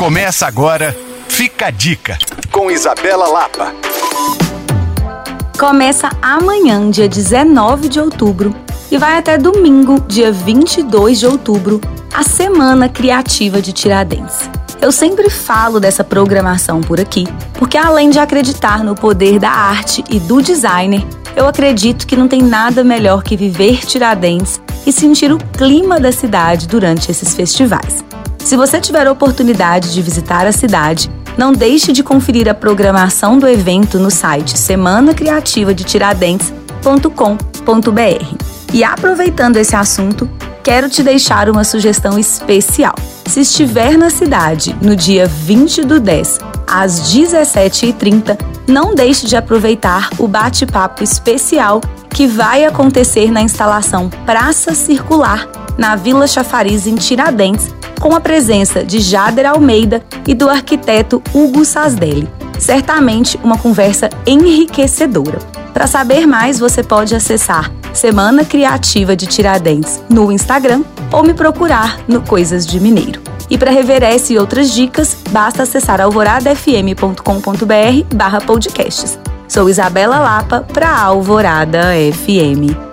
Começa agora, fica a dica, com Isabela Lapa. Começa amanhã, dia 19 de outubro, e vai até domingo, dia 22 de outubro, a Semana Criativa de Tiradentes. Eu sempre falo dessa programação por aqui, porque além de acreditar no poder da arte e do designer, eu acredito que não tem nada melhor que viver Tiradentes e sentir o clima da cidade durante esses festivais. Se você tiver a oportunidade de visitar a cidade, não deixe de conferir a programação do evento no site semanacriativadetiradentes.com.br. E aproveitando esse assunto, quero te deixar uma sugestão especial. Se estiver na cidade no dia 20 do 10, às 17h30, não deixe de aproveitar o bate-papo especial que vai acontecer na instalação Praça Circular, na Vila Chafariz, em Tiradentes, com a presença de Jader Almeida e do arquiteto Hugo Sasdelli. Certamente uma conversa enriquecedora. Para saber mais, você pode acessar Semana Criativa de Tiradentes no Instagram ou me procurar no Coisas de Mineiro. E para rever essa e outras dicas, basta acessar alvoradafm.com.br barra podcasts. Sou Isabela Lapa para Alvorada FM.